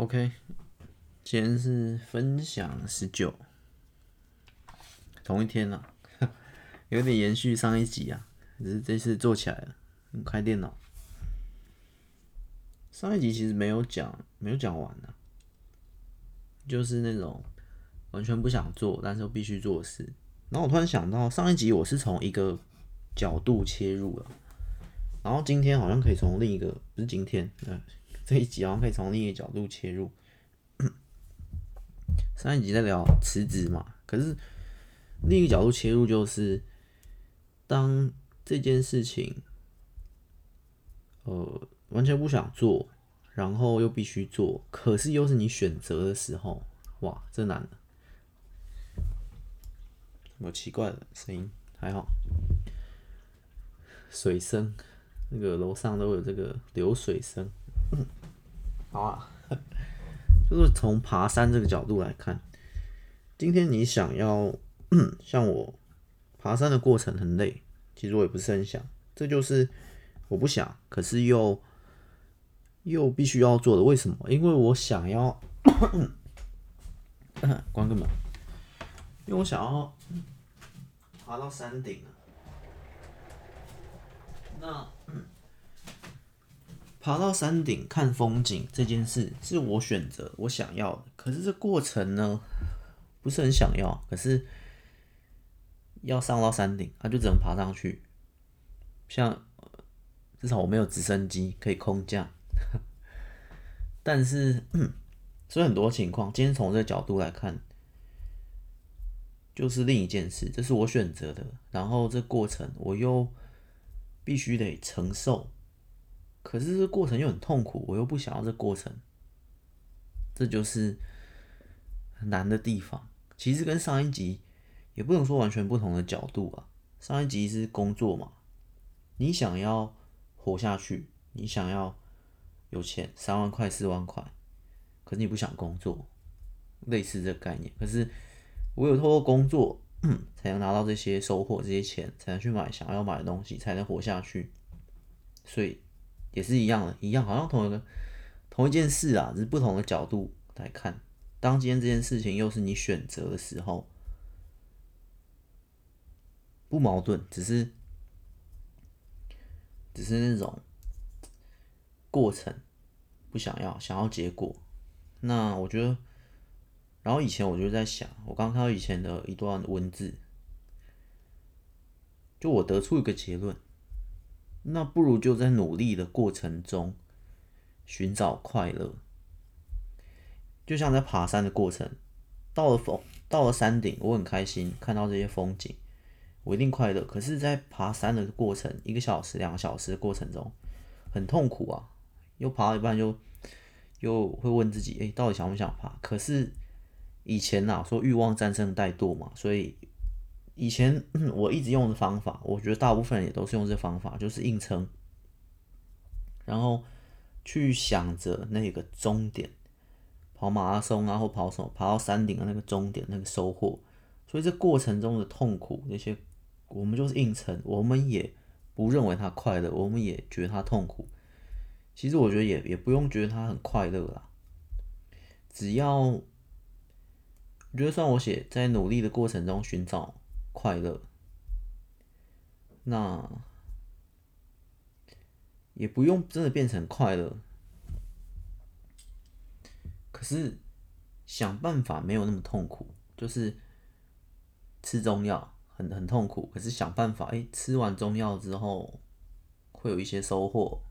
OK，今天是分享十九，同一天了，有点延续上一集啊，只是这次做起来了，开电脑。上一集其实没有讲，没有讲完呢，就是那种完全不想做，但是又必须做的事。然后我突然想到，上一集我是从一个角度切入了，然后今天好像可以从另一个，不是今天，这一集好像可以从另一个角度切入。上一集在聊辞职嘛，可是另一个角度切入就是，当这件事情，呃，完全不想做，然后又必须做，可是又是你选择的时候，哇，这难了。有奇怪的声音，还好。水声，那个楼上都有这个流水声。好啊，就是从爬山这个角度来看，今天你想要 像我爬山的过程很累，其实我也不是很想，这就是我不想，可是又又必须要做的。为什么？因为我想要 关个门，因为我想要爬到山顶啊。那。爬到山顶看风景这件事是我选择，我想要的。可是这过程呢，不是很想要。可是要上到山顶，他就只能爬上去。像至少我没有直升机可以空降。但是，所以很多情况，今天从这个角度来看，就是另一件事。这是我选择的，然后这过程我又必须得承受。可是这过程又很痛苦，我又不想要这过程，这就是很难的地方。其实跟上一集也不能说完全不同的角度啊。上一集是工作嘛，你想要活下去，你想要有钱，三万块、四万块，可是你不想工作，类似这个概念。可是我有透过工作，才能拿到这些收获，这些钱才能去买想要买的东西，才能活下去。所以。也是一样的，一样，好像同一个同一件事啊，只是不同的角度来看。当今天这件事情又是你选择的时候，不矛盾，只是只是那种过程不想要，想要结果。那我觉得，然后以前我就在想，我刚看到以前的一段文字，就我得出一个结论。那不如就在努力的过程中寻找快乐，就像在爬山的过程，到了峰，到了山顶，我很开心看到这些风景，我一定快乐。可是，在爬山的过程，一个小时、两个小时的过程中，很痛苦啊！又爬到一半，又又会问自己：哎，到底想不想爬？可是以前呐、啊，说欲望战胜怠惰嘛，所以。以前我一直用的方法，我觉得大部分人也都是用这方法，就是硬撑，然后去想着那个终点，跑马拉松啊，或跑什么，跑到山顶的那个终点那个收获。所以这过程中的痛苦那些，我们就是硬撑，我们也不认为它快乐，我们也觉得它痛苦。其实我觉得也也不用觉得它很快乐啦，只要我觉得算我写在努力的过程中寻找。快乐，那也不用真的变成快乐，可是想办法没有那么痛苦，就是吃中药很很痛苦，可是想办法，哎、吃完中药之后会有一些收获，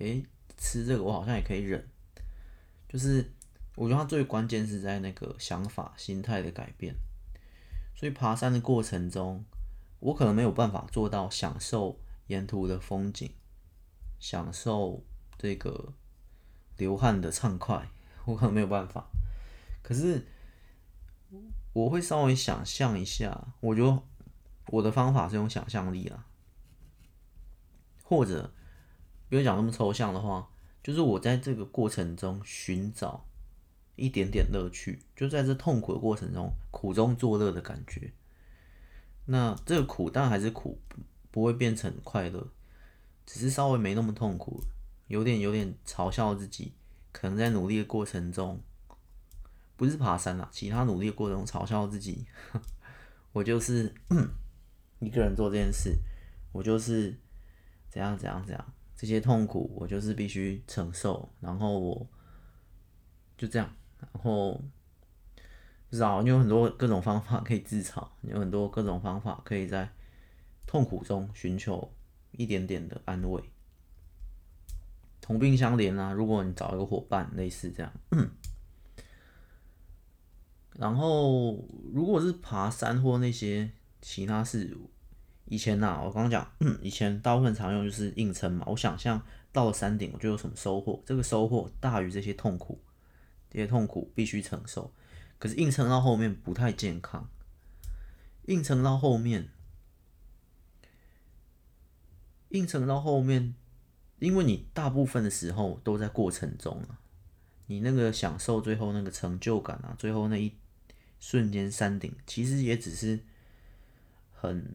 哎、吃这个我好像也可以忍，就是我觉得它最关键是在那个想法、心态的改变。所以爬山的过程中，我可能没有办法做到享受沿途的风景，享受这个流汗的畅快，我可能没有办法。可是我会稍微想象一下，我觉得我的方法是用想象力啊，或者不用讲那么抽象的话，就是我在这个过程中寻找。一点点乐趣，就在这痛苦的过程中，苦中作乐的感觉。那这个苦，当然还是苦，不会变成快乐，只是稍微没那么痛苦，有点有点嘲笑自己，可能在努力的过程中，不是爬山啦，其他努力的过程中嘲笑自己，我就是 一个人做这件事，我就是怎样怎样怎样，这些痛苦我就是必须承受，然后我就这样，然后不知道，你有很多各种方法可以自嘲，有很多各种方法可以在痛苦中寻求一点点的安慰。同病相怜啊！如果你找一个伙伴，类似这样。然后，如果是爬山或那些其他事，以前呐、啊，我刚刚讲，以前大部分常用就是硬撑嘛。我想象到了山顶，我就有什么收获，这个收获大于这些痛苦，这些痛苦必须承受。可是硬撑到后面不太健康，硬撑到后面，硬撑到后面。因为你大部分的时候都在过程中啊，你那个享受最后那个成就感啊，最后那一瞬间山顶，其实也只是很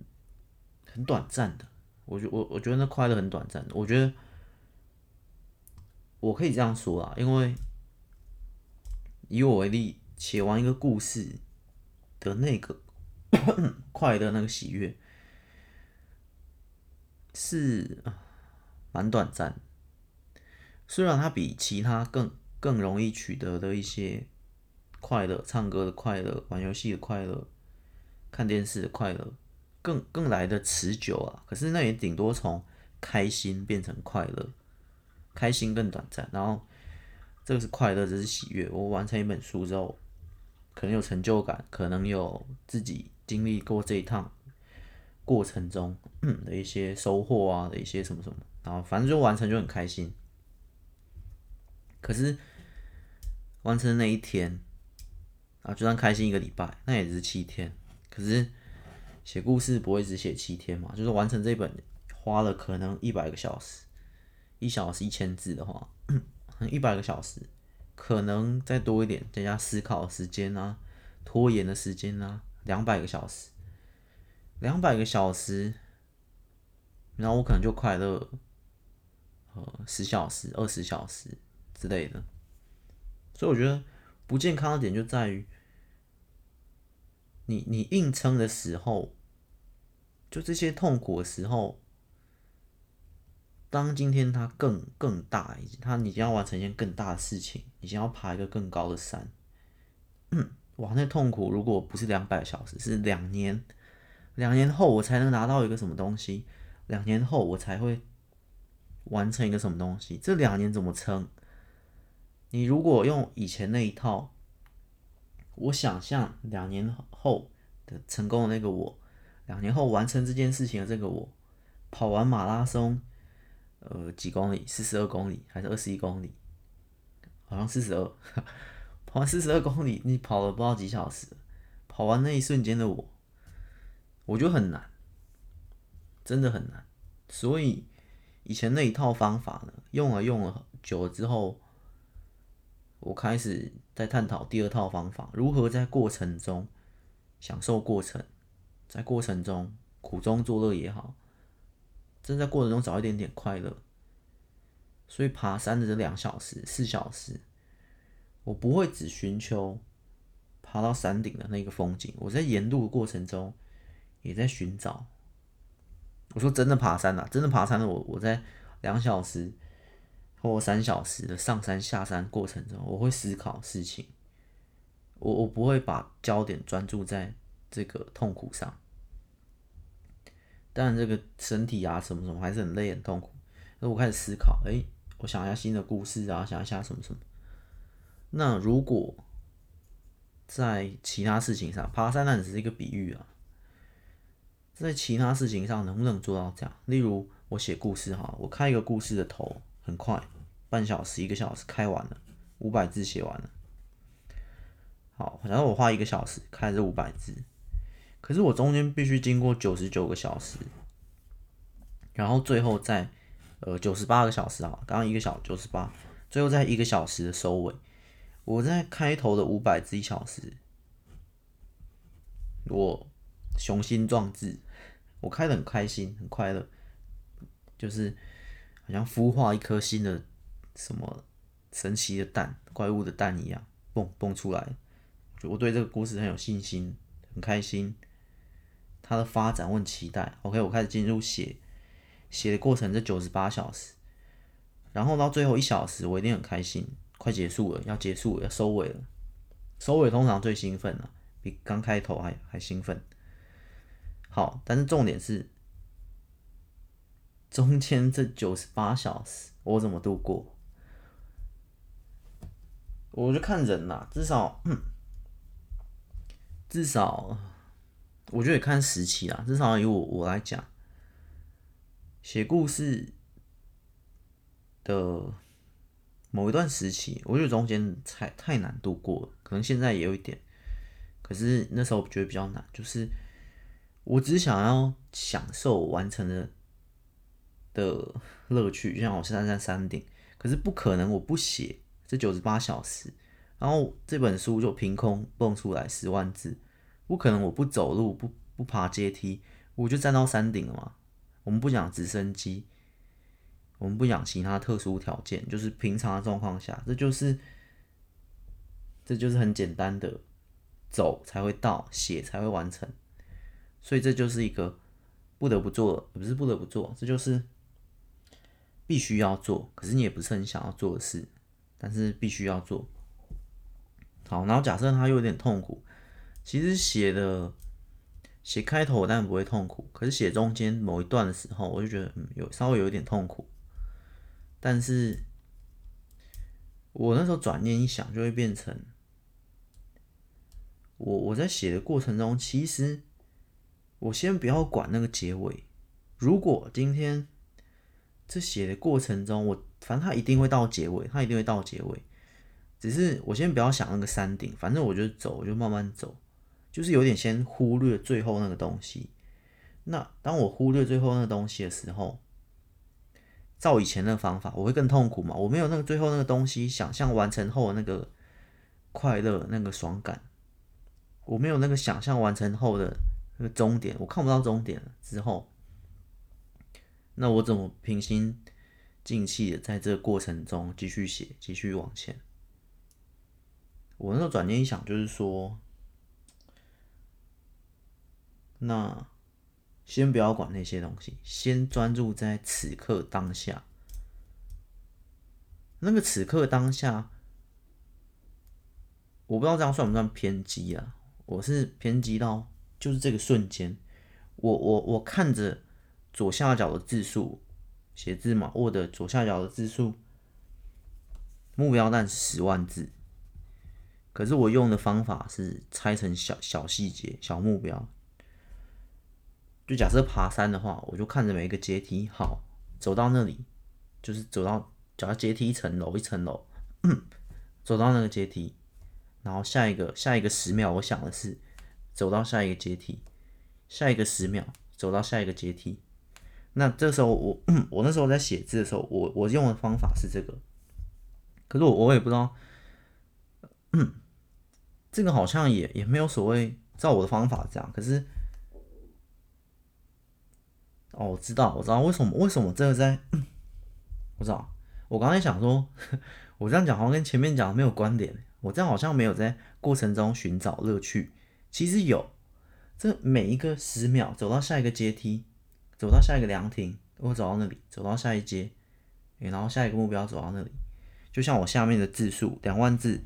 很短暂的。我觉我我觉得那快乐很短暂的。我觉得我可以这样说啊，因为以我为例，写完一个故事的那个快乐那个喜悦是。蛮短暂，虽然它比其他更更容易取得的一些快乐，唱歌的快乐、玩游戏的快乐、看电视的快乐，更更来的持久啊。可是那也顶多从开心变成快乐，开心更短暂。然后这个是快乐，这是喜悦。我完成一本书之后，可能有成就感，可能有自己经历过这一趟过程中的一些收获啊，的一些什么什么。然后反正就完成就很开心，可是完成那一天啊，就算开心一个礼拜，那也只是七天。可是写故事不会只写七天嘛？就是完成这本花了可能一百个小时，一小时一千字的话，一百个小时，可能再多一点，增加思考时间啊，拖延的时间啊，两百个小时，两百个小时，然后我可能就快乐。呃，十小时、二十小时之类的，所以我觉得不健康的点就在于，你你硬撑的时候，就这些痛苦的时候，当今天它更更大，它你将要完成一件更大的事情，你将要爬一个更高的山，嗯，哇，那痛苦如果不是两百小时，是两年，两年后我才能拿到一个什么东西，两年后我才会。完成一个什么东西？这两年怎么撑？你如果用以前那一套，我想象两年后的成功的那个我，两年后完成这件事情的这个我，跑完马拉松，呃，几公里？四十二公里还是二十一公里？好像四十二。跑完四十二公里，你跑了不知道几小时？跑完那一瞬间的我，我觉得很难，真的很难。所以。以前那一套方法呢，用了用了久了之后，我开始在探讨第二套方法，如何在过程中享受过程，在过程中苦中作乐也好，正在过程中找一点点快乐。所以爬山的这两小时、四小时，我不会只寻求爬到山顶的那个风景，我在沿路的过程中也在寻找。我说真的爬山啊，真的爬山的我，我在两小时或三小时的上山下山过程中，我会思考事情，我我不会把焦点专注在这个痛苦上。当然，这个身体啊什么什么还是很累很痛苦。那我开始思考，哎、我想一下新的故事啊，想一下什么什么。那如果在其他事情上，爬山那只是一个比喻啊。在其他事情上能不能做到这样？例如我写故事哈，我开一个故事的头很快，半小时一个小时开完了，五百字写完了。好，然后我花一个小时开这五百字，可是我中间必须经过九十九个小时，然后最后在呃九十八个小时啊，刚刚一个小时九十八，最后在一个小时的收尾，我在开头的五百字一小时，我。雄心壮志，我开得很开心，很快乐，就是好像孵化一颗新的什么神奇的蛋，怪物的蛋一样，蹦蹦出来。我对这个故事很有信心，很开心。它的发展我很期待。OK，我开始进入写写的过程，这九十八小时，然后到最后一小时，我一定很开心，快结束了，要结束了，要收尾了。收尾通常最兴奋了，比刚开头还还兴奋。好，但是重点是中间这九十八小时我怎么度过？我就看人啦，至少，至少，我觉得也看时期啦。至少以我我来讲，写故事的。某一段时期，我觉得中间太太难度过了，可能现在也有一点，可是那时候我觉得比较难，就是我只想要享受完成的的乐趣，就像我现在在山顶，可是不可能我不写这九十八小时，然后这本书就凭空蹦出来十万字，不可能我不走路不不爬阶梯，我就站到山顶了嘛。我们不讲直升机。我们不讲其他特殊条件，就是平常的状况下，这就是这就是很简单的，走才会到，写才会完成，所以这就是一个不得不做，不是不得不做，这就是必须要做，可是你也不是很想要做的事，但是必须要做。好，然后假设他又有点痛苦，其实写的写开头当然不会痛苦，可是写中间某一段的时候，我就觉得嗯有稍微有一点痛苦。但是，我那时候转念一想，就会变成我我在写的过程中，其实我先不要管那个结尾。如果今天这写的过程中，我反正它一定会到结尾，它一定会到结尾。只是我先不要想那个山顶，反正我就走，我就慢慢走，就是有点先忽略最后那个东西。那当我忽略最后那个东西的时候，照以前那方法，我会更痛苦嘛？我没有那个最后那个东西，想象完成后的那个快乐、那个爽感，我没有那个想象完成后的那个终点，我看不到终点了之后，那我怎么平心静气的在这个过程中继续写、继续往前？我那时候转念一想，就是说，那。先不要管那些东西，先专注在此刻当下。那个此刻当下，我不知道这样算不算偏激啊？我是偏激到就是这个瞬间，我我我看着左下角的字数，写字嘛，Word 左下角的字数，目标但是十万字，可是我用的方法是拆成小小细节、小目标。就假设爬山的话，我就看着每一个阶梯，好，走到那里，就是走到，走到阶梯一层楼一层楼，走到那个阶梯，然后下一个下一个十秒，我想的是走到下一个阶梯，下一个十秒走到下一个阶梯。那这时候我 我那时候在写字的时候，我我用的方法是这个，可是我我也不知道，这个好像也也没有所谓，照我的方法这样，可是。哦，我知道，我知道为什么为什么这个在，我知道，我刚才想说，我这样讲好像跟前面讲的没有关联，我这样好像没有在过程中寻找乐趣，其实有，这每一个十秒走到下一个阶梯，走到下一个凉亭，我走到那里，走到下一阶，然后下一个目标走到那里，就像我下面的字数，两万字，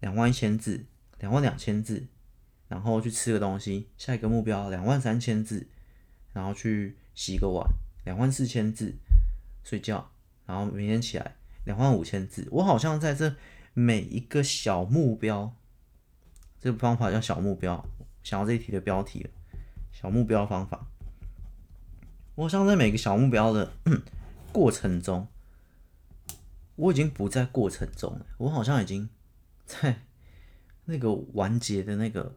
两万一千字，两万两千字，然后去吃个东西，下一个目标两万三千字，然后去。洗个碗，两万四千字，睡觉，然后明天起来两万五千字。我好像在这每一个小目标，这个方法叫小目标。想要这一题的标题了，小目标方法。我好像在每个小目标的 过程中，我已经不在过程中了，我好像已经在那个完结的那个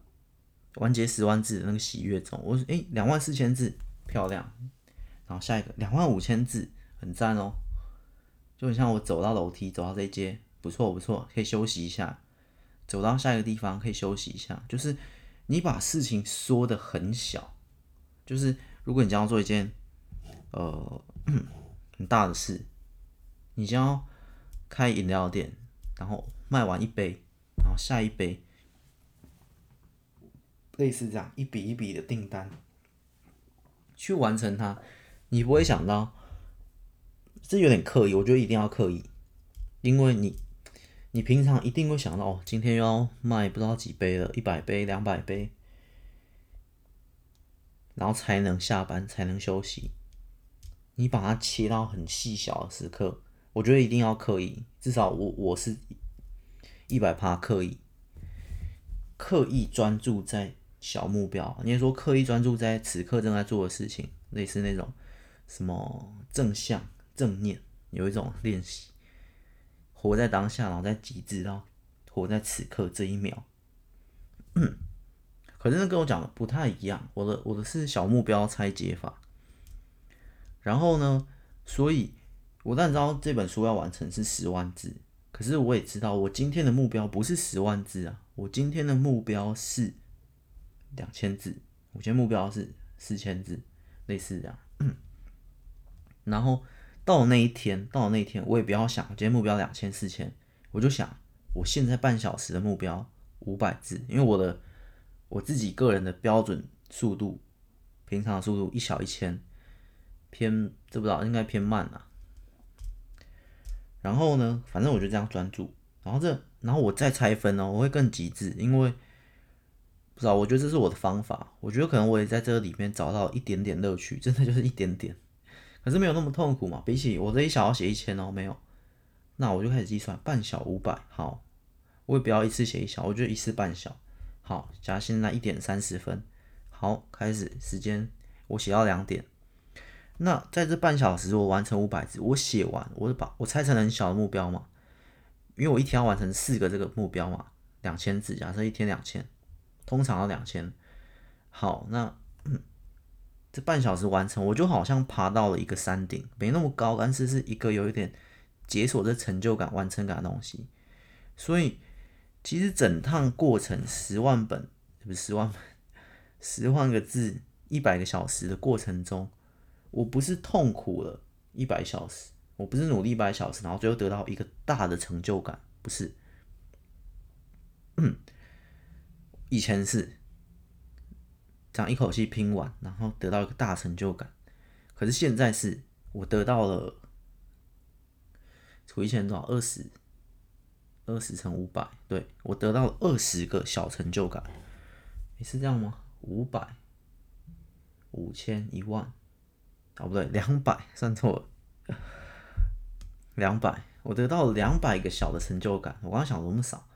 完结十万字的那个喜悦中。我说，诶，两万四千字。漂亮，然后下一个两万五千字，很赞哦，就很像我走到楼梯，走到这一阶，不错不错，可以休息一下。走到下一个地方可以休息一下，就是你把事情缩得很小，就是如果你将要做一件呃 很大的事，你将要开饮料店，然后卖完一杯，然后下一杯，类似这样一笔一笔的订单。去完成它，你不会想到，这有点刻意，我觉得一定要刻意，因为你你平常一定会想到，哦，今天要卖不知道几杯了，一百杯、两百杯，然后才能下班，才能休息。你把它切到很细小的时刻，我觉得一定要刻意，至少我我是一百趴刻意，刻意专注在小目标。你也说刻意专注在此刻正在做的事情，类似那种什么正向正念，有一种练习，活在当下，然后在极致到活在此刻这一秒。可是那跟我讲的不太一样，我的我的是小目标拆解法。然后呢，所以我当然知道这本书要完成是十万字，可是我也知道我今天的目标不是十万字啊，我今天的目标是两千字，我今天目标是四千字，类似这样。然后到了那一天，到了那一天，我也不要想今天目标两千四千，我就想我现在半小时的目标五百字，因为我的我自己个人的标准速度，平常的速度一小一千。偏这不知道应该偏慢啊，然后呢，反正我就这样专注，然后这然后我再拆分哦，我会更极致，因为不知道，我觉得这是我的方法，我觉得可能我也在这个里面找到一点点乐趣，真的就是一点点，可是没有那么痛苦嘛。比起我这一小要写一千哦，没有，那我就开始计算半小五百，好，我也不要一次写一小，我就一次半小，好，加现在一点三十分，好，开始时间我写到两点。那在这半小时，我完成五百字，我写完，我就把我拆成很小的目标嘛，因为我一天要完成四个这个目标嘛，两千字，假设一天两千，通常要两千。好，那，这半小时完成，我就好像爬到了一个山顶，没那么高，但是是一个有一点解锁这成就感、完成感的东西。所以其实整趟过程十万本，不是十万本，十万个字，一百个小时的过程中。我不是痛苦了一百小时，我不是努力一百小时，然后最后得到一个大的成就感，不是。以前是这样一口气拼完，然后得到一个大成就感，可是现在是我得到了除以前多少二十，二十乘五百，对，我得到了二十个小成就感，你是这样吗？五百、五千、一万。哦，不对，两百算错了，两百，我得到了两百个小的成就感。我刚刚想那么少，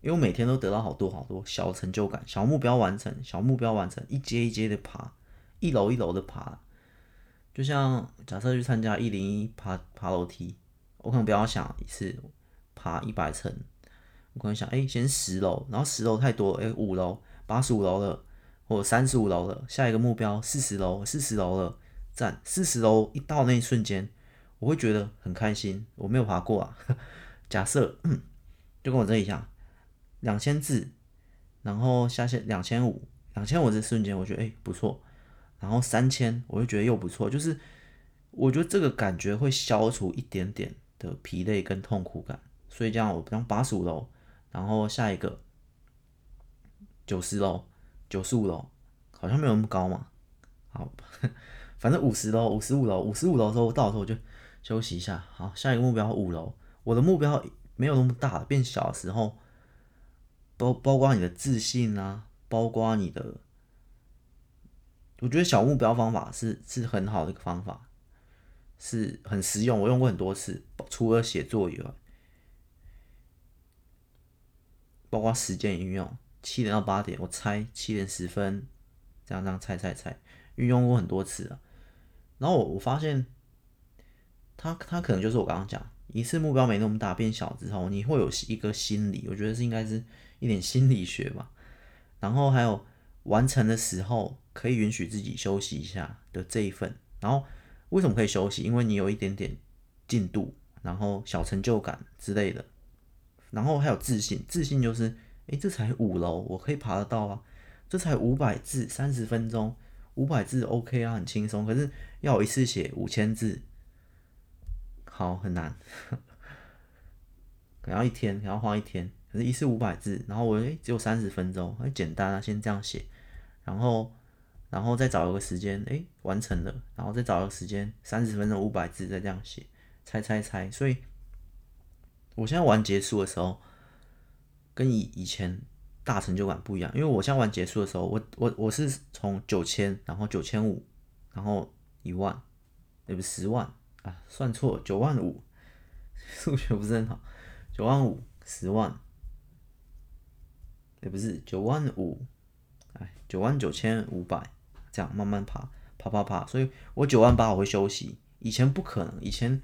因为我每天都得到好多好多小成就感，小目标完成，小目标完成，一阶一阶的爬，一楼一楼的爬。就像假设去参加一零一爬爬楼梯，我可能不要想一次爬一百层，我可能想，哎，先十楼，然后十楼太多，哎，五楼，八十五楼了，或者三十五楼了，下一个目标四十楼，四十楼了。站，四十楼一到那一瞬间，我会觉得很开心。我没有爬过啊，假设、嗯、就跟我这一样，两千字，然后下线两千五，两千五这瞬间我觉得诶、欸、不错，然后三千我就觉得又不错，就是我觉得这个感觉会消除一点点的疲累跟痛苦感。所以这样我不用八十五楼，然后下一个九十楼、九十五楼，好像没有那么高嘛，好。反正五十楼、五十五楼、五十五楼的时候，到时候我就休息一下。好，下一个目标五楼。我的目标没有那么大，变小的时候，包包括你的自信啊，包括你的，我觉得小目标方法是是很好的一个方法，是很实用，我用过很多次。除了写作以外，包括时间运用，七点到八点，我猜七点十分，这样这样猜猜猜，运用过很多次了。然后我我发现，他他可能就是我刚刚讲，一次目标没那么大，变小之后，你会有一个心理，我觉得是应该是一点心理学吧。然后还有完成的时候，可以允许自己休息一下的这一份。然后为什么可以休息？因为你有一点点进度，然后小成就感之类的。然后还有自信，自信就是，诶，这才五楼，我可以爬得到啊。这才五百字，三十分钟。五百字 OK 啊，很轻松。可是要我一次写五千字，好很难。可能要一天，可能要花一天。可是，一次五百字，然后我诶、欸、只有三十分钟，很简单啊，先这样写，然后，然后再找一个时间，诶、完成了，然后再找一个时间，三十分钟五百字，再这样写，猜猜猜。所以，我现在玩结束的时候，跟以以前大成就感不一样，因为我现在玩结束的时候，我我我是从九千，然后九千五，然后一万，也不是十万啊，算错，九万五，数学不是很好，九万五，十万。也不是九万五，哎，九万九千五百，这样慢慢爬，爬爬爬，所以我九万八我会休息。以前不可能，以前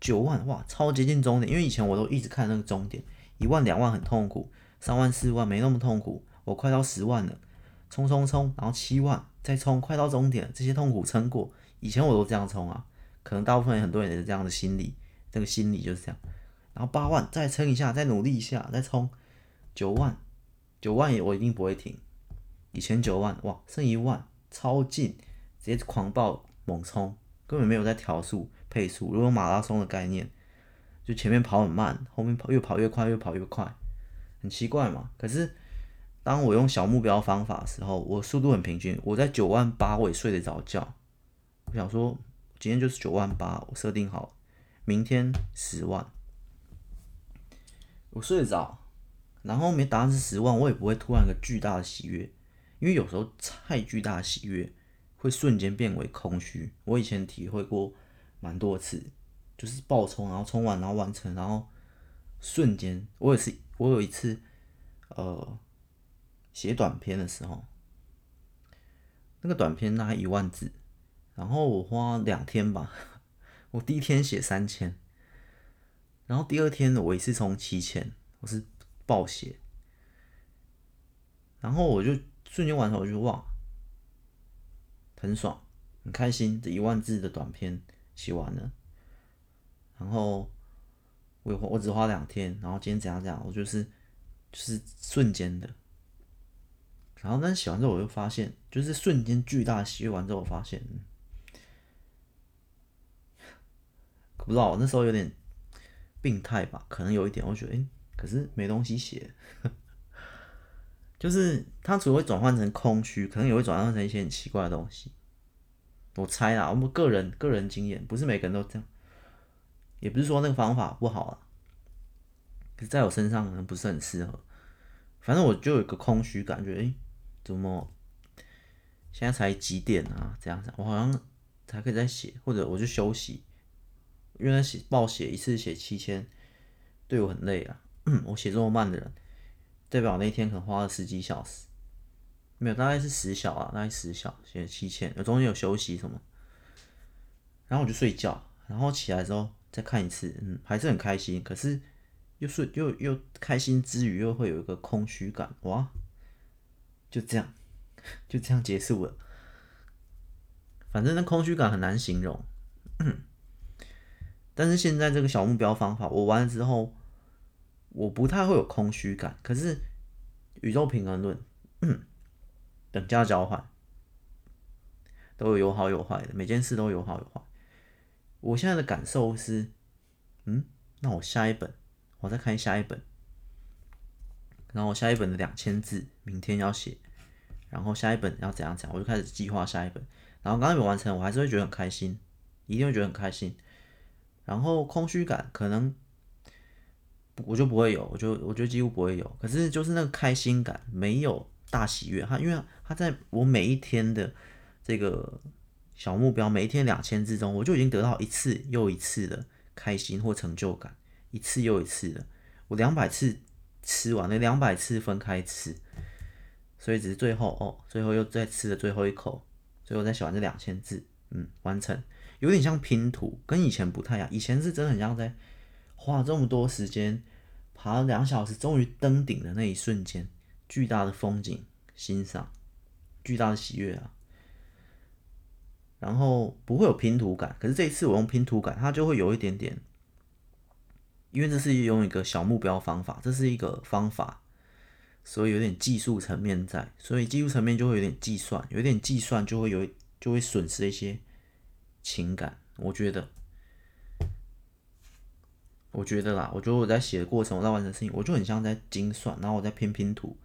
九万哇，超接近终点，因为以前我都一直看那个终点，一万两万很痛苦，三万四万没那么痛苦，我快到十万了，冲冲冲，然后七万再冲，快到终点，这些痛苦撑过。以前我都这样冲啊，可能大部分很多人也是这样的心理，这个心理就是这样。然后八万再撑一下，再努力一下，再冲九万。九万也我一定不会停，以前九万哇，剩一万超近，直接狂暴猛冲，根本没有在调速配速。如果马拉松的概念，就前面跑很慢，后面跑越跑越快，越跑越快，很奇怪嘛。可是当我用小目标方法的时候，我速度很平均，我在九万八我也睡得着觉。我想说今天就是九万八，我设定好，明天十万，我睡得着。然后没达成十万，我也不会突然一个巨大的喜悦，因为有时候太巨大的喜悦会瞬间变为空虚。我以前体会过蛮多次，就是爆冲，然后冲完，然后完成，然后瞬间，我也是，我有一次，呃，写短篇的时候，那个短篇大概一万字，然后我花两天吧，我第一天写三千，然后第二天我一次从七千，我是。暴写，然后我就瞬间完成，我就哇，很爽，很开心，这一万字的短篇写完了。然后我我只花两天，然后今天怎样怎样，我就是就是瞬间的。然后但是写完之后，我就发现，就是瞬间巨大的喜悦完之后，我发现，不知道我那时候有点病态吧，可能有一点，我觉得，诶。可是没东西写，就是它除了会转换成空虚，可能也会转换成一些很奇怪的东西。我猜啦，我们个人个人经验，不是每个人都这样，也不是说那个方法不好啊。可是在我身上可能不是很适合。反正我就有一个空虚感觉，诶、怎么现在才几点啊？这样子，我好像才可以再写，或者我就休息，因为写报写一次写七千，对我很累啊。嗯，我写这么慢的人，代表那天可能花了十几小时，没有，大概是十小啊，大概十小写七千，有中间有休息什么，然后我就睡觉，然后起来之后再看一次，嗯，还是很开心，可是又睡又又开心之余又会有一个空虚感，哇，就这样 就这样结束了，反正那空虚感很难形容，但是现在这个小目标方法我完了之后。我不太会有空虚感，可是宇宙平衡论，等价交换，都有有好有坏的，每件事都有好有坏。我现在的感受是，嗯，那我下一本，我再看下一本，然后我下一本的两千字，明天要写，然后下一本要怎样讲，我就开始计划下一本。然后刚刚没完成，我还是会觉得很开心，一定会觉得很开心。然后空虚感可能。我就不会有，我就我觉得几乎不会有。可是就是那个开心感，没有大喜悦。它因为它在我每一天的这个小目标，每一天两千字中，我就已经得到一次又一次的开心或成就感，一次又一次的。我两百次吃完了，两百次分开吃，所以只是最后哦，最后又再吃了最后一口，最后再写完这两千字，嗯，完成，有点像拼图，跟以前不太一样。以前是真的很像在。花这么多时间爬了两小时，终于登顶的那一瞬间，巨大的风景欣赏，巨大的喜悦啊！然后不会有拼图感，可是这一次我用拼图感，它就会有一点点，因为这是用一个小目标方法，这是一个方法，所以有点技术层面在，所以技术层面就会有点计算，有点计算就会有就会损失一些情感，我觉得。我觉得啦，我觉得我在写的过程，我在完成事情，我就很像在精算，然后我在拼拼图，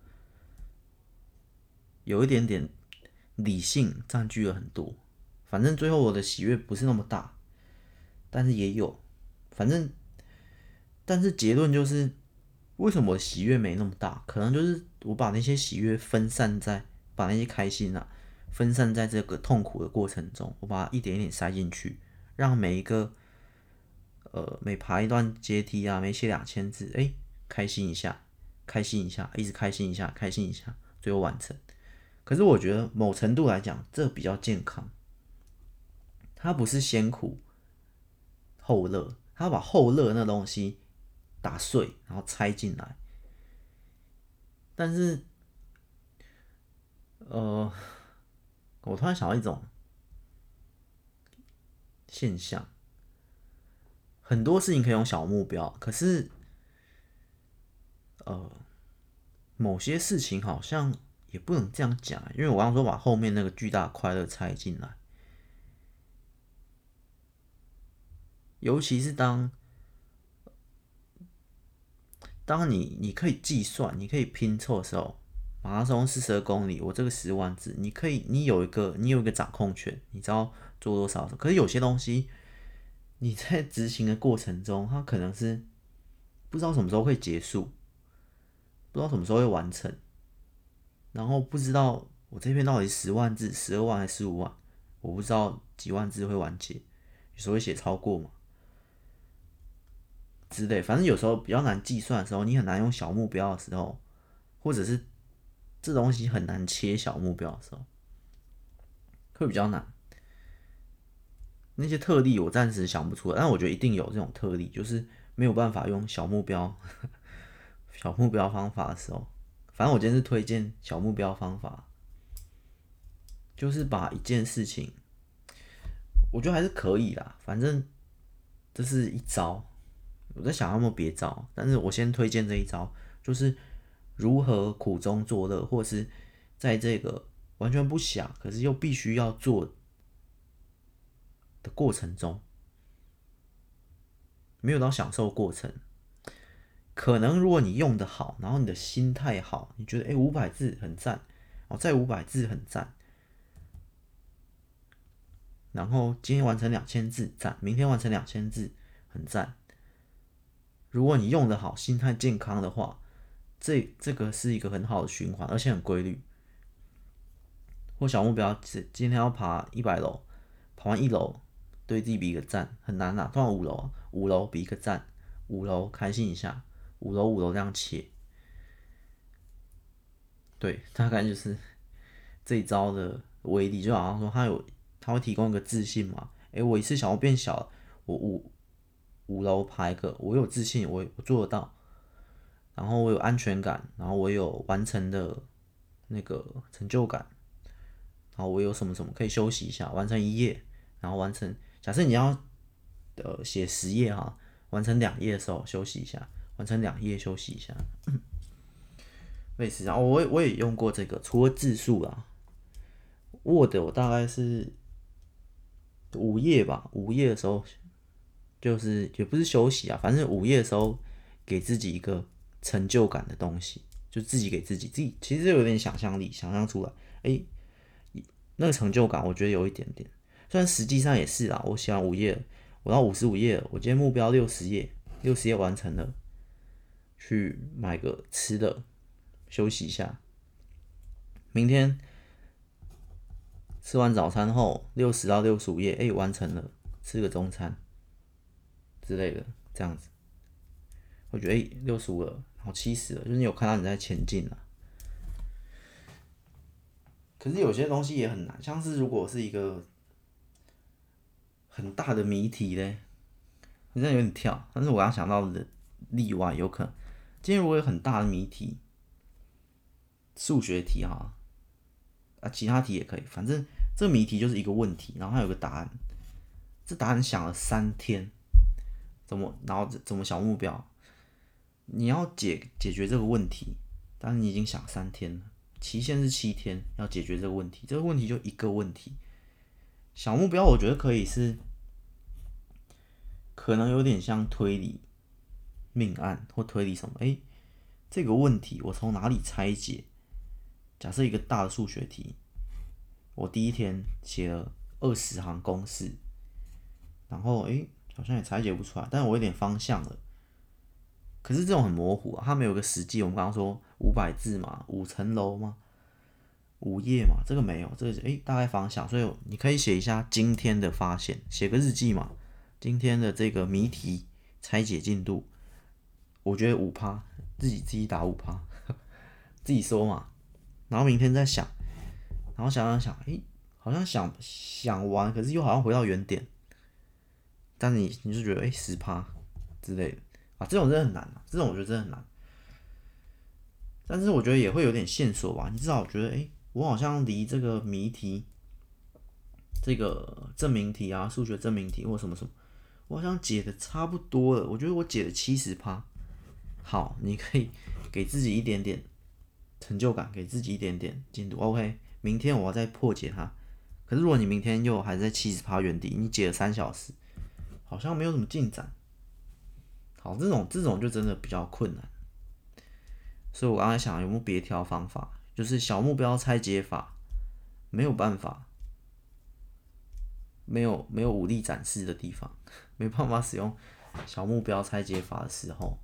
有一点点理性占据了很多。反正最后我的喜悦不是那么大，但是也有，反正，但是结论就是，为什么我喜悦没那么大？可能就是我把那些喜悦分散在，把那些开心啊，分散在这个痛苦的过程中，我把它一点一点塞进去，让每一个。呃，每爬一段阶梯啊，每写两千字，哎、开心一下，开心一下，一直开心一下，开心一下，最后完成。可是我觉得某程度来讲，这比较健康。它不是先苦后乐，它把后乐那东西打碎，然后拆进来。但是，呃，我突然想到一种现象。很多事情可以用小目标，可是，呃，某些事情好像也不能这样讲，因为我刚刚说把后面那个巨大快乐拆进来，尤其是当，当你你可以计算，你可以拼凑的时候，马拉松四十二公里，我这个十万字，你可以，你有一个，你有一个掌控权，你知道做多少，可是有些东西。你在执行的过程中，它可能是不知道什么时候会结束，不知道什么时候会完成，然后不知道我这篇到底十万字、十二万还是十五万，我不知道几万字会完结，有时候会写超过嘛之类，反正有时候比较难计算的时候，你很难用小目标的时候，或者是这东西很难切小目标的时候，会比较难。那些特例我暂时想不出来，但我觉得一定有这种特例，就是没有办法用小目标、小目标方法的时候。反正我今天是推荐小目标方法，就是把一件事情，我觉得还是可以啦。反正这是一招，我在想有没有别招，但是我先推荐这一招，就是如何苦中作乐，或是在这个完全不想，可是又必须要做。的过程中，没有到享受过程。可能如果你用的好，然后你的心态好，你觉得诶五百字很赞，哦再五百字很赞，然后今天完成两千字赞，明天完成两千字很赞。如果你用的好，心态健康的话，这这个是一个很好的循环，而且很规律。或小目标是今天要爬一百楼，爬完一楼。对自己比一个赞，很难呐。通常五楼，五楼比一个赞，五楼开心一下，五楼五楼这样切。对，大概就是这一招的威力，就好像说他有，他会提供一个自信嘛。诶，我一次想要变小，我五五楼爬一个，我有自信，我我做得到。然后我有安全感，然后我有完成的那个成就感，然后我有什么什么可以休息一下，完成一页，然后完成。假设你要呃写十页哈，完成两页的时候休息一下，完成两页休息一下，类似这样。我我也用过这个，除了字数啦，Word 我大概是五页吧，五页的时候就是也不是休息啊，反正五页的时候给自己一个成就感的东西，就自己给自己自己，其实有点想象力，想象出来，哎，那个成就感我觉得有一点点。但实际上也是啦，我写完五页，我到五十五页，我今天目标六十页，六十页完成了，去买个吃的，休息一下。明天吃完早餐后，六十到六十五页，哎，完成了，吃个中餐之类的，这样子，我觉得哎，六十五了，然后七十了，就是你有看到你在前进了。可是有些东西也很难，像是如果是一个。很大的谜题嘞，好像有点跳，但是我刚想到的例外有可能。今天如果有很大的谜题，数学题哈，啊，其他题也可以，反正这谜题就是一个问题，然后它有个答案，这答案想了三天，怎么，然后怎么小目标，你要解解决这个问题，但是你已经想三天了，期限是七天，要解决这个问题，这个问题就一个问题。小目标我觉得可以是，可能有点像推理，命案或推理什么，诶，这个问题我从哪里拆解？假设一个大的数学题，我第一天写了二十行公式，然后诶，好像也拆解不出来，但我有点方向了。可是这种很模糊啊，它没有个实际。我们刚刚说五百字嘛，五层楼吗？午夜嘛，这个没有，这个诶，大概方向。所以你可以写一下今天的发现，写个日记嘛。今天的这个谜题拆解进度，我觉得五趴，自己自己打五趴，自己说嘛。然后明天再想，然后想想想，诶，好像想想完，可是又好像回到原点。但你你就觉得诶，十趴之类的啊。这种真的很难啊，这种我觉得真的很难。但是我觉得也会有点线索吧，你至少觉得，哎，我好像离这个谜题、这个证明题啊、数学证明题或什么什么，我好像解的差不多了。我觉得我解了七十趴。好，你可以给自己一点点成就感，给自己一点点进度。OK，明天我要再破解它。可是如果你明天又还在七十趴原地，你解了三小时，好像没有什么进展。好，这种这种就真的比较困难，所以我刚才想有没有别条方法，就是小目标拆解法，没有办法，没有没有武力展示的地方，没办法使用小目标拆解法的时候，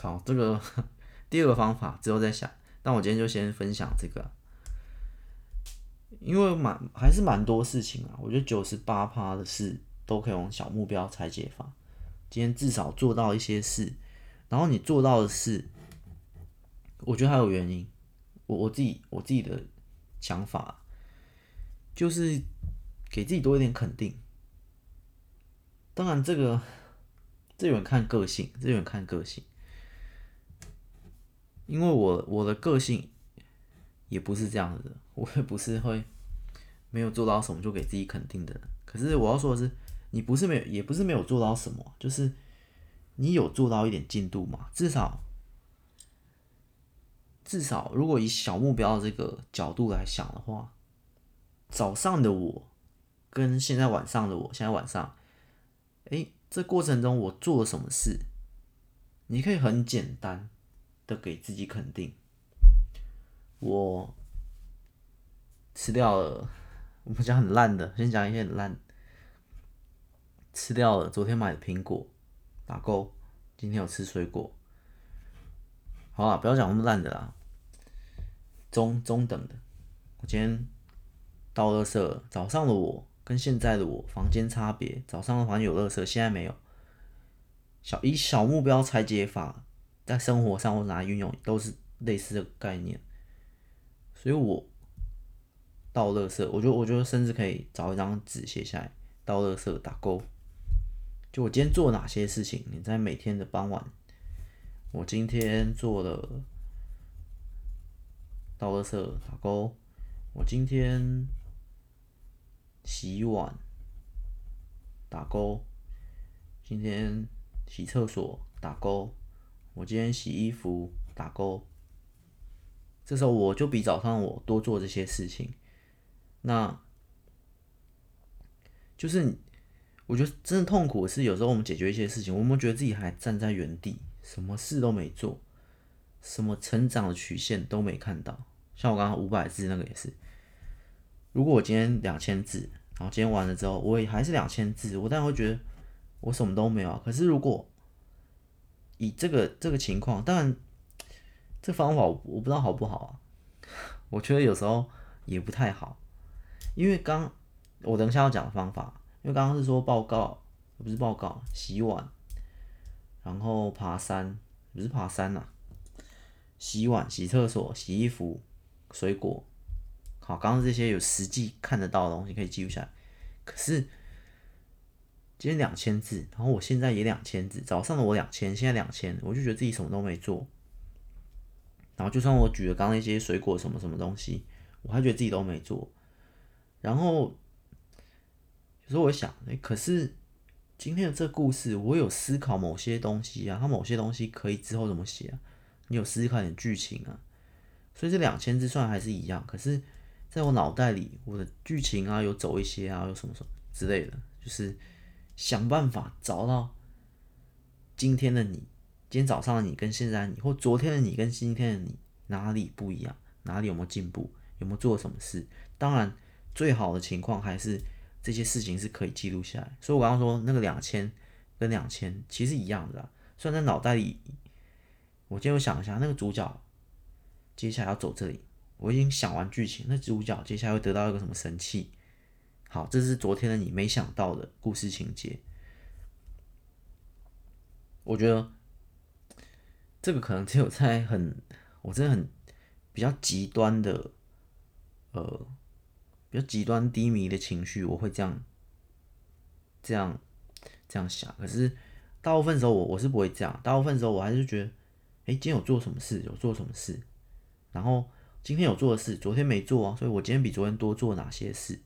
好，这个 第二个方法之后再想，但我今天就先分享这个，因为蛮还是蛮多事情啊，我觉得九十八趴的事。都可以用小目标拆解法。今天至少做到一些事，然后你做到的事，我觉得还有原因。我我自己我自己的想法，就是给自己多一点肯定。当然，这个这有点看个性，这有点看个性。因为我我的个性也不是这样子的，我也不是会没有做到什么就给自己肯定的。可是我要说的是。你不是没有，也不是没有做到什么，就是你有做到一点进度嘛。至少，至少如果以小目标这个角度来想的话，早上的我跟现在晚上的我，现在晚上，诶，这过程中我做了什么事？你可以很简单的给自己肯定。我吃掉了，我们讲很烂的，先讲一些很烂。吃掉了昨天买的苹果，打勾。今天有吃水果，好啦，不要讲那么烂的啦，中中等的。我今天倒垃圾了，早上的我跟现在的我房间差别，早上的房间有垃圾，现在没有。小以小目标拆解法，在生活上我拿来运用都是类似的概念，所以我倒垃圾，我觉得我觉得甚至可以找一张纸写下来，倒垃圾打勾。就我今天做哪些事情？你在每天的傍晚，我今天做了倒垃圾打勾。我今天洗碗打勾。今天洗厕所打勾。我今天洗衣服打勾。这时候我就比早上我多做这些事情，那就是。我觉得真的痛苦的是，有时候我们解决一些事情，我们觉得自己还站在原地，什么事都没做，什么成长的曲线都没看到。像我刚刚五百字那个也是，如果我今天两千字，然后今天完了之后，我也还是两千字，我当然会觉得我什么都没有啊。可是如果以这个这个情况，当然这方法我不知道好不好啊，我觉得有时候也不太好，因为刚我等一下要讲的方法。因为刚刚是说报告，不是报告，洗碗，然后爬山，不是爬山呐、啊，洗碗、洗厕所、洗衣服、水果，好，刚刚这些有实际看得到的东西可以记录下来。可是今天两千字，然后我现在也两千字，早上的我两千，现在两千，我就觉得自己什么都没做。然后就算我举了刚刚那些水果什么什么东西，我还觉得自己都没做。然后。有时候我想，哎、可是今天的这故事，我有思考某些东西啊，它某些东西可以之后怎么写啊？你有思考点剧情啊？所以这两千字算还是一样，可是在我脑袋里，我的剧情啊有走一些啊，有什么什么之类的，就是想办法找到今天的你，今天早上的你跟现在的你，或昨天的你跟今天的你哪里不一样，哪里有没有进步，有没有做什么事？当然，最好的情况还是这些事情是可以记录下来。所以我刚刚说那个两千跟两千其实一样的，虽然在脑袋里，我今天想一下，那个主角接下来要走这里。我已经想完剧情，那主角接下来会得到一个什么神器？好，这是昨天的你没想到的故事情节。我觉得这个可能只有在很，我真的很比较极端的，呃，比较极端低迷的情绪，我会这样这样这样想。可是大部分时候我我是不会这样，大部分时候我还是觉得，哎，今天有做什么事？有做什么事？然后。今天有做的事，昨天没做啊，所以我今天比昨天多做哪些事？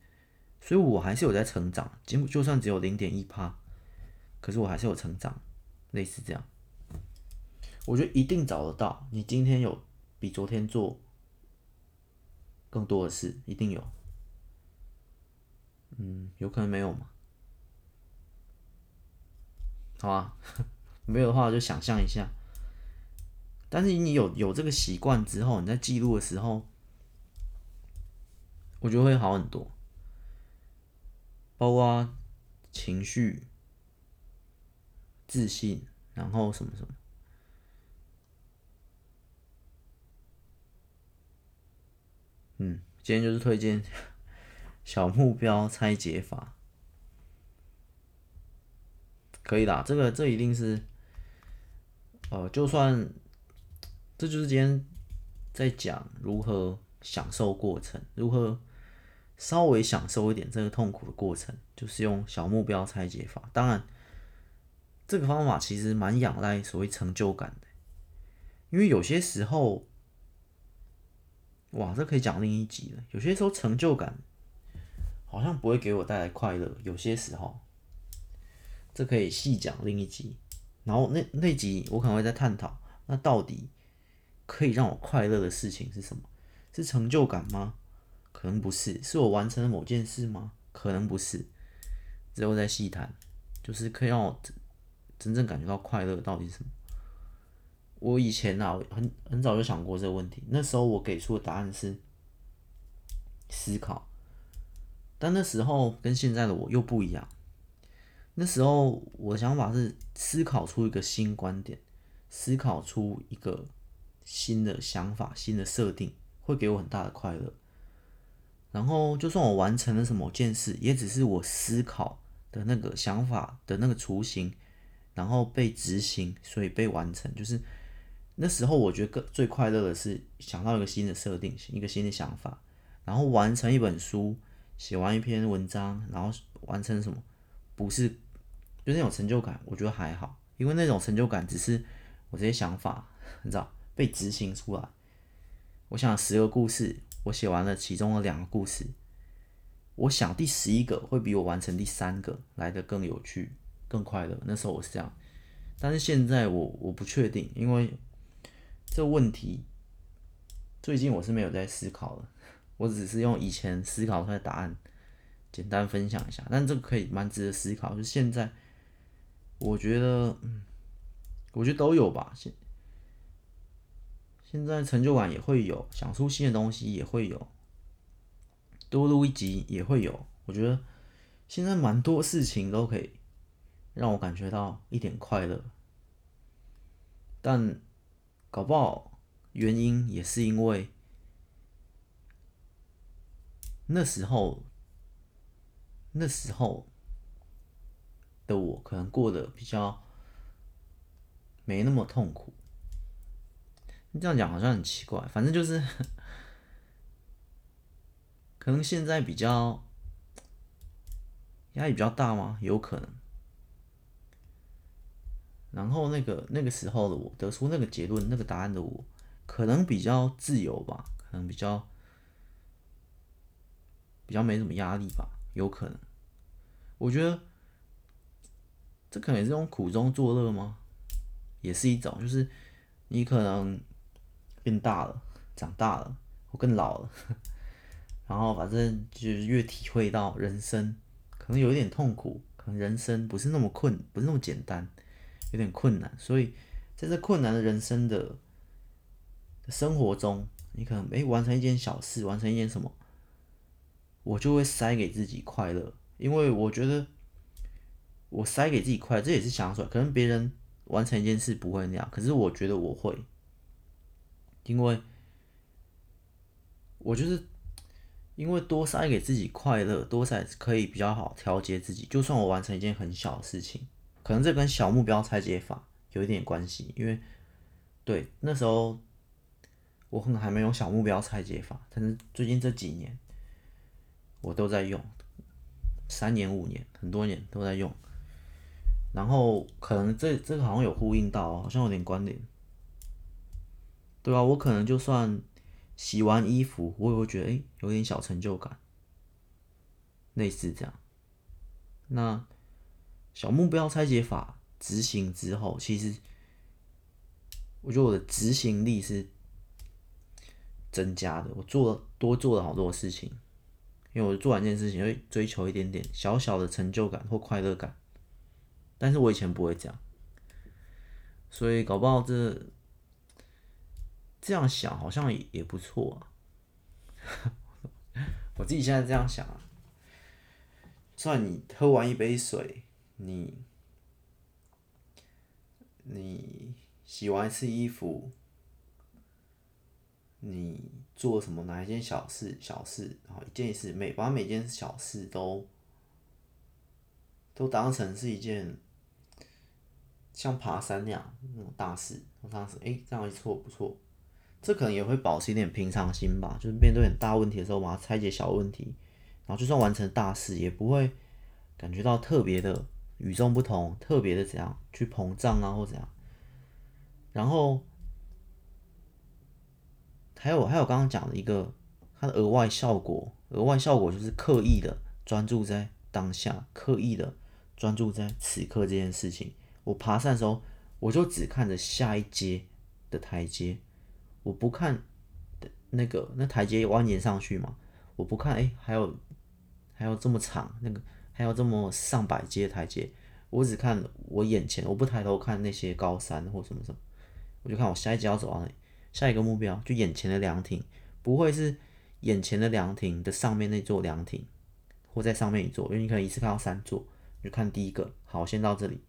所以我还是有在成长，就就算只有零点一趴，可是我还是有成长，类似这样。我觉得一定找得到，你今天有比昨天做更多的事，一定有。嗯，有可能没有嘛？好啊，没有的话我就想象一下。但是你有有这个习惯之后，你在记录的时候，我觉得会好很多，包括情绪、自信，然后什么什么。嗯，今天就是推荐小目标拆解法，可以啦，这个这一定是，呃，就算。这就是今天在讲如何享受过程，如何稍微享受一点这个痛苦的过程，就是用小目标拆解法。当然，这个方法其实蛮仰赖所谓成就感的，因为有些时候，哇，这可以讲另一集了。有些时候成就感好像不会给我带来快乐，有些时候，这可以细讲另一集。然后那那集我可能会再探讨，那到底。可以让我快乐的事情是什么？是成就感吗？可能不是。是我完成了某件事吗？可能不是。之后再细谈。就是可以让我真正感觉到快乐到底是什么？我以前啊，很很早就想过这个问题。那时候我给出的答案是思考，但那时候跟现在的我又不一样。那时候我的想法是思考出一个新观点，思考出一个。新的想法、新的设定会给我很大的快乐。然后，就算我完成了什么件事，也只是我思考的那个想法的那个雏形，然后被执行，所以被完成。就是那时候，我觉得最快乐的是想到一个新的设定、一个新的想法，然后完成一本书、写完一篇文章，然后完成什么，不是就那种成就感，我觉得还好，因为那种成就感只是我这些想法，你知道。被执行出来。我想十个故事，我写完了其中的两个故事。我想第十一个会比我完成第三个来得更有趣、更快乐。那时候我是这样，但是现在我我不确定，因为这问题最近我是没有在思考了。我只是用以前思考出来的答案简单分享一下，但这个可以蛮值得思考。就现在，我觉得，嗯，我觉得都有吧。现现在成就感也会有，想出新的东西也会有，多录一集也会有。我觉得现在蛮多事情都可以让我感觉到一点快乐，但搞不好原因也是因为那时候那时候的我可能过得比较没那么痛苦。这样讲好像很奇怪，反正就是，可能现在比较压力比较大吗？有可能。然后那个那个时候的我得出那个结论、那个答案的我，可能比较自由吧，可能比较比较没什么压力吧，有可能。我觉得这可能也是种苦中作乐吗？也是一种，就是你可能。变大了，长大了，我更老了，然后反正就是越体会到人生可能有一点痛苦，可能人生不是那么困，不是那么简单，有点困难。所以在这困难的人生的生活中，你可能诶、欸、完成一件小事，完成一件什么，我就会塞给自己快乐，因为我觉得我塞给自己快乐，这也是想出来。可能别人完成一件事不会那样，可是我觉得我会，因为我就是。因为多塞给自己快乐，多塞可以比较好调节自己。就算我完成一件很小的事情，可能这跟小目标拆解法有一点关系。因为对那时候我可能还没有小目标拆解法，但是最近这几年我都在用，三年五年很多年都在用。然后可能这这个好像有呼应到，好像有点关联。对啊，我可能就算。洗完衣服，我也会觉得诶、欸，有点小成就感，类似这样。那小目标拆解法执行之后，其实我觉得我的执行力是增加的。我做了多做了好多事情，因为我做完一件事情会追求一点点小小的成就感或快乐感，但是我以前不会这样，所以搞不好这。这样想好像也也不错啊，我自己现在这样想啊，算你喝完一杯水，你你洗完一次衣服，你做什么哪一件小事小事，然后一件事每把每件小事都都当成是一件像爬山那样那种大事，我当时哎这样一错不错。这可能也会保持一点平常心吧，就是面对很大问题的时候，把它拆解小问题，然后就算完成大事，也不会感觉到特别的与众不同，特别的怎样去膨胀啊或怎样。然后还有还有刚刚讲的一个它的额外效果，额外效果就是刻意的专注在当下，刻意的专注在此刻这件事情。我爬山的时候，我就只看着下一阶的台阶。我不看那个那台阶蜿蜒上去嘛，我不看，哎、还有还有这么长，那个还有这么上百阶台阶，我只看我眼前，我不抬头看那些高山或什么什么，我就看我下一阶要走到哪里，下一个目标就眼前的凉亭，不会是眼前的凉亭的上面那座凉亭，或在上面一座，因为你可能一次看到三座，就看第一个，好，先到这里，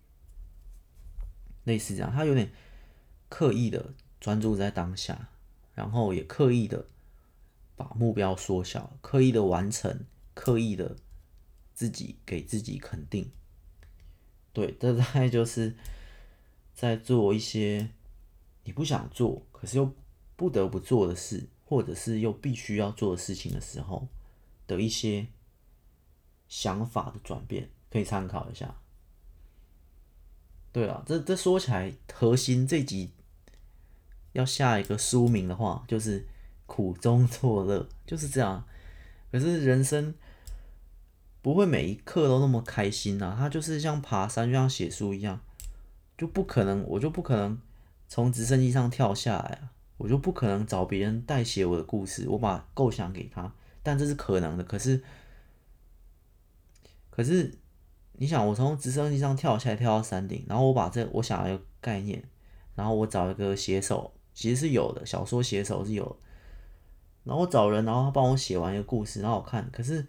类似这样，他有点刻意的。专注在当下，然后也刻意的把目标缩小，刻意的完成，刻意的自己给自己肯定。对，这大概就是在做一些你不想做，可是又不得不做的事，或者是又必须要做的事情的时候的一些想法的转变，可以参考一下。对啊，这这说起来核心这集。要下一个书名的话，就是苦中作乐，就是这样。可是人生不会每一刻都那么开心啊，它就是像爬山，就像写书一样，就不可能，我就不可能从直升机上跳下来啊，我就不可能找别人代写我的故事，我把构想给他，但这是可能的。可是，可是你想，我从直升机上跳下来，跳到山顶，然后我把这我想要一个概念，然后我找一个写手。其实是有的，小说写手是有，然后我找人，然后他帮我写完一个故事，然后我看，可是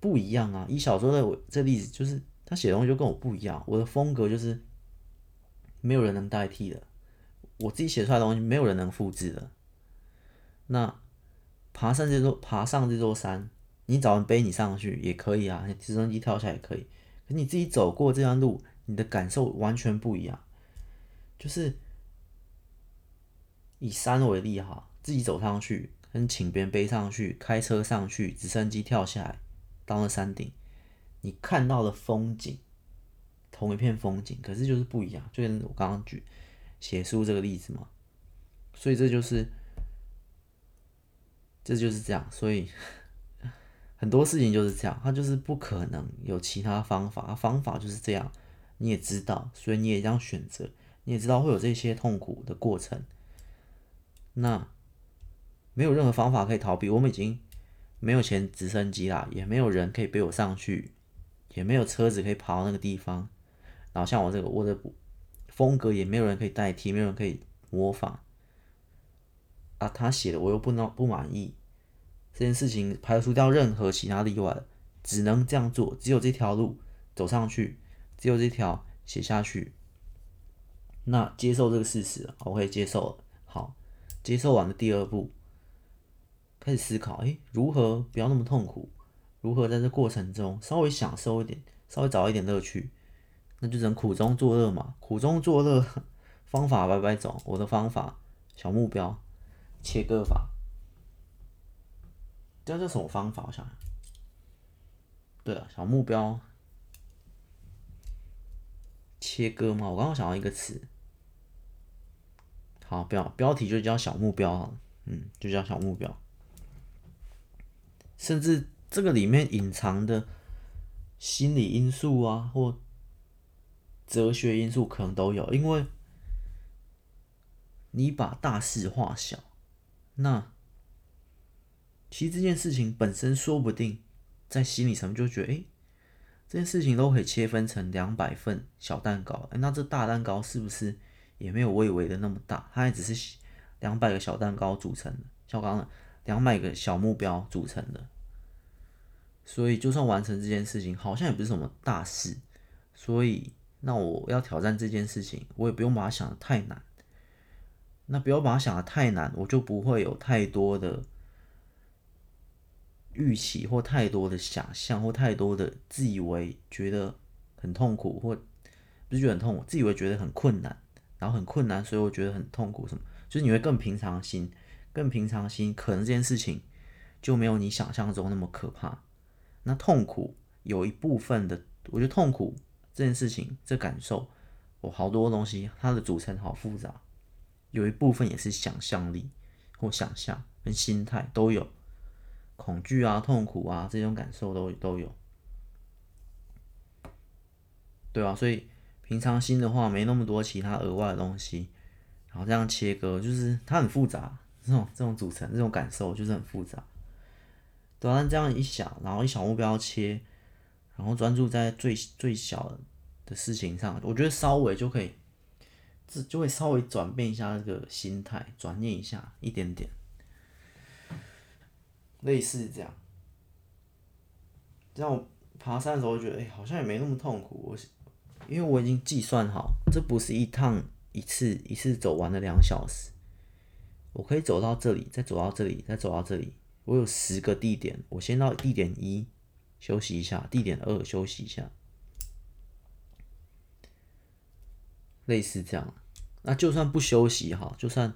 不一样啊。以小说的我这例子，就是他写东西就跟我不一样，我的风格就是没有人能代替的，我自己写出来的东西没有人能复制的。那爬上这座爬上这座山，你找人背你上去也可以啊，你直升机跳下来也可以，可你自己走过这段路，你的感受完全不一样，就是。以山为例哈，自己走上去，跟请别人背上去，开车上去，直升机跳下来，到了山顶，你看到的风景，同一片风景，可是就是不一样。就跟我刚刚举写书这个例子嘛，所以这就是，这就是这样。所以很多事情就是这样，它就是不可能有其他方法，方法就是这样。你也知道，所以你也这样选择，你也知道会有这些痛苦的过程。那没有任何方法可以逃避，我们已经没有钱直升机啦，也没有人可以背我上去，也没有车子可以跑到那个地方。然后像我这个我的风格也没有人可以代替，没有人可以模仿。啊，他写的我又不能不满意，这件事情排除掉任何其他例外，只能这样做，只有这条路走上去，只有这条写下去。那接受这个事实，我可以接受了。好，接受完的第二步，开始思考，诶，如何不要那么痛苦？如何在这过程中稍微享受一点，稍微找一点乐趣？那就只能苦中作乐嘛。苦中作乐，方法百百种。我的方法，小目标，切割法。这叫什么方法？我想想。对了，小目标，切割嘛。我刚刚想到一个词。好，标标题就叫小目标，嗯，就叫小目标。甚至这个里面隐藏的心理因素啊，或哲学因素可能都有，因为你把大事化小，那其实这件事情本身说不定在心理层面就觉得，哎，这件事情都可以切分成两百份小蛋糕，哎，那这大蛋糕是不是？也没有我以为的那么大，它也只是两百个小蛋糕组成的，像刚刚两百个小目标组成的，所以就算完成这件事情，好像也不是什么大事。所以，那我要挑战这件事情，我也不用把它想得太难。那不要把它想得太难，我就不会有太多的预期或太多的想象或太多的自以为觉得很痛苦或不是觉得很痛苦，自以为觉得很困难。然后很困难，所以我觉得很痛苦。什么？就是你会更平常心，更平常心，可能这件事情就没有你想象中那么可怕。那痛苦有一部分的，我觉得痛苦这件事情，这感受，我好多东西，它的组成好复杂。有一部分也是想象力或想象跟心态都有，恐惧啊、痛苦啊这种感受都都有，对啊，所以。平常心的话，没那么多其他额外的东西，然后这样切割，就是它很复杂，这种这种组成，这种感受就是很复杂。对啊，这样一想，然后一小目标切，然后专注在最最小的事情上，我觉得稍微就可以，这就会稍微转变一下这个心态，转念一下一点点，类似这样。这样我爬山的时候，觉得哎、好像也没那么痛苦。我。因为我已经计算好，这不是一趟一次一次走完的两小时，我可以走到这里，再走到这里，再走到这里。我有十个地点，我先到地点一休息一下，地点二休息一下，类似这样。那就算不休息哈，就算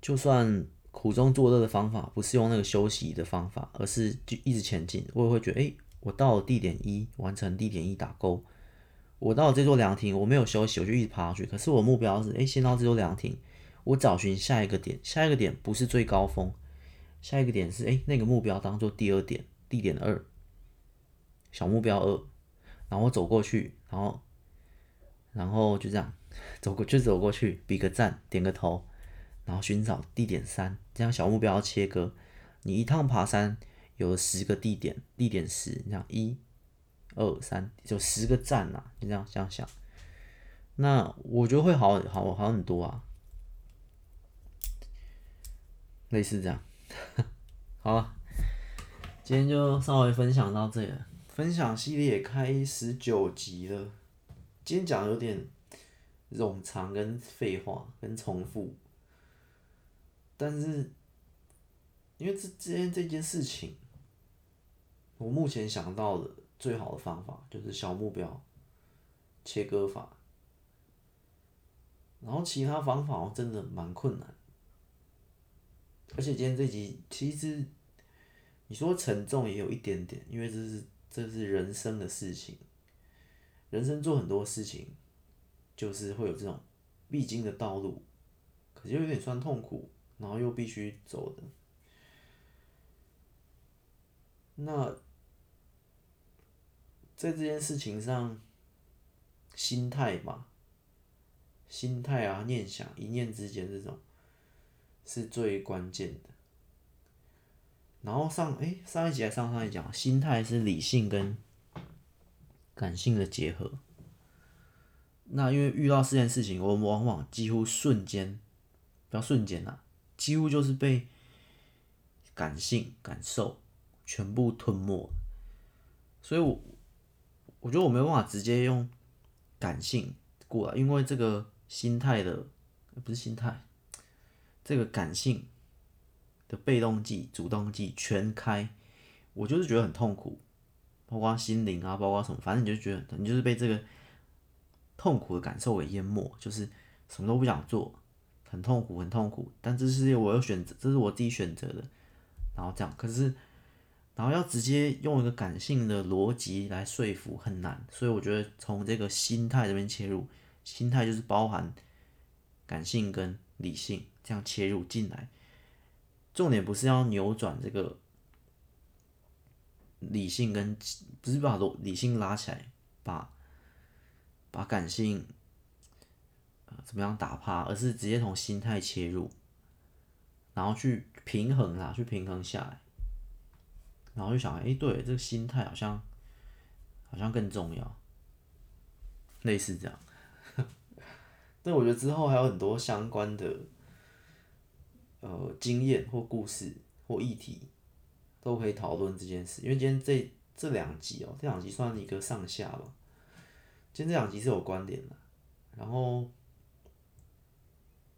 就算苦中作乐的方法不是用那个休息的方法，而是就一直前进，我也会觉得，哎，我到了地点一，完成地点一打勾。我到了这座凉亭，我没有休息，我就一直爬上去。可是我目标是，哎，先到这座凉亭，我找寻下一个点，下一个点不是最高峰，下一个点是，哎，那个目标当做第二点，地点二，小目标二，然后走过去，然后，然后就这样走过，就走过去，比个赞，点个头，然后寻找地点三，这样小目标切割，你一趟爬山有十个地点，地点十，这样一。二三就十个赞呐，你这样这样想，那我觉得会好好好很多啊，类似这样，好了，今天就稍微分享到这里，分享系列开十九集了，今天讲的有点冗长跟废话跟重复，但是因为这今天这件事情，我目前想到的。最好的方法就是小目标切割法，然后其他方法我真的蛮困难，而且今天这集其实你说沉重也有一点点，因为这是这是人生的事情，人生做很多事情就是会有这种必经的道路，可是又有点算痛苦，然后又必须走的，那。在这件事情上，心态嘛，心态啊，念想，一念之间，这种是最关键的。然后上，哎，上一集还上上一讲，心态是理性跟感性的结合。那因为遇到这件事情，我们往往几乎瞬间，不要瞬间呐，几乎就是被感性感受全部吞没。所以我，我我觉得我没有办法直接用感性过来，因为这个心态的不是心态，这个感性的被动剂、主动剂全开，我就是觉得很痛苦，包括心灵啊，包括什么，反正你就觉得你就是被这个。痛苦的感受给淹没，就是什么都不想做，很痛苦，很痛苦。但这是我有选择，这是我自己选择的。然后这样，可是，然后要直接用一个感性的逻辑来说服很难。所以我觉得从这个心态这边切入，心态就是包含感性跟理性这样切入进来。重点不是要扭转这个理性跟，不是把逻理性拉起来，把。把感性，呃，怎么样打趴，而是直接从心态切入，然后去平衡它，去平衡下来，然后就想，哎、对，这个心态好像好像更重要，类似这样。但我觉得之后还有很多相关的，呃，经验或故事或议题，都可以讨论这件事。因为今天这这两集哦，这两集算一个上下吧。今天这两集是有关联的，然后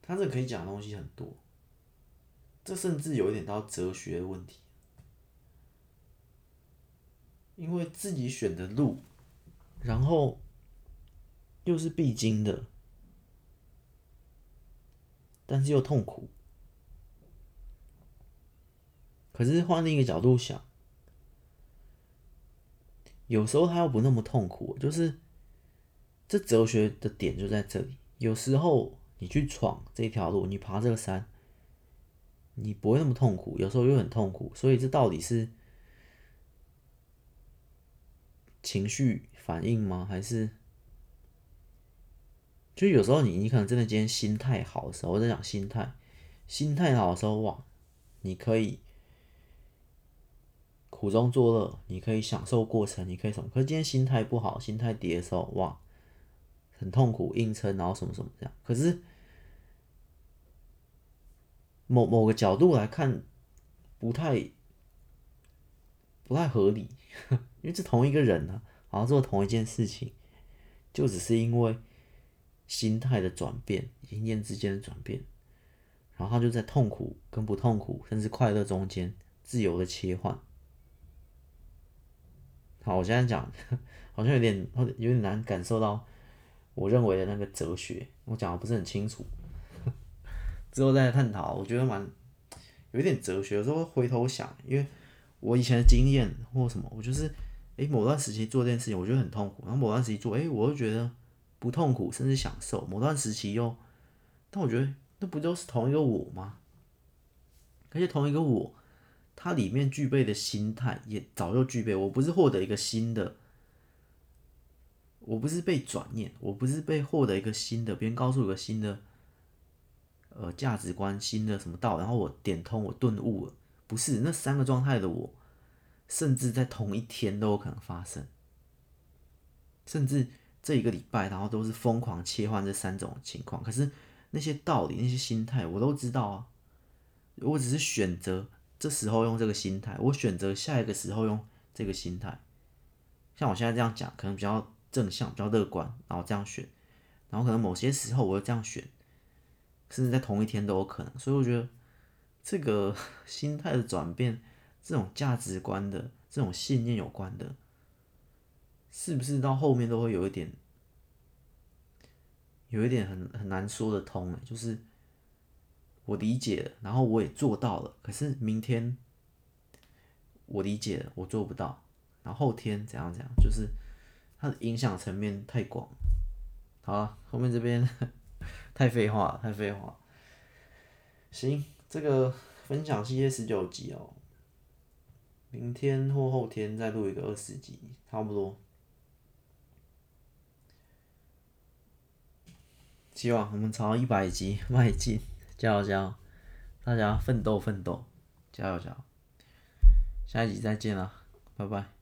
他这可以讲的东西很多，这甚至有一点到哲学的问题，因为自己选的路，然后又是必经的，但是又痛苦，可是换另一个角度想，有时候他又不那么痛苦，就是。这哲学的点就在这里。有时候你去闯这条路，你爬这个山，你不会那么痛苦；有时候又很痛苦。所以这到底是情绪反应吗？还是就有时候你你可能真的今天心态好的时候，我在讲心态，心态好的时候哇，你可以苦中作乐，你可以享受过程，你可以什么？可是今天心态不好，心态跌的时候哇。很痛苦，硬撑，然后什么什么这样。可是某某个角度来看，不太不太合理，因为是同一个人啊，好像做同一件事情，就只是因为心态的转变，一念之间的转变，然后他就在痛苦跟不痛苦，甚至快乐中间自由的切换。好，我现在讲好像有点有点难感受到。我认为的那个哲学，我讲的不是很清楚，之后再探讨。我觉得蛮有一点哲学。有时候回头想，因为我以前的经验或什么，我就是诶，某段时期做这件事情，我觉得很痛苦，然后某段时期做，诶，我又觉得不痛苦，甚至享受。某段时期又，但我觉得那不就是同一个我吗？而且同一个我，它里面具备的心态也早就具备。我不是获得一个新的。我不是被转念，我不是被获得一个新的，别人告诉我一个新的，呃，价值观，新的什么道，然后我点通，我顿悟了，不是那三个状态的我，甚至在同一天都有可能发生，甚至这一个礼拜，然后都是疯狂切换这三种情况。可是那些道理，那些心态，我都知道啊，我只是选择这时候用这个心态，我选择下一个时候用这个心态。像我现在这样讲，可能比较。正向比较乐观，然后这样选，然后可能某些时候我又这样选，甚至在同一天都有可能。所以我觉得这个 心态的转变，这种价值观的这种信念有关的，是不是到后面都会有一点，有一点很很难说得通呢？就是我理解了，然后我也做到了，可是明天我理解了，我做不到，然后后天怎样怎样，就是。它的影响层面太广，好了，后面这边 太废话，太废话。行，这个分享系列十九集哦，明天或后天再录一个二十集，差不多。希望我们朝一百集迈进，加油加油！大家奋斗奋斗，加油加油！下一集再见了，拜拜。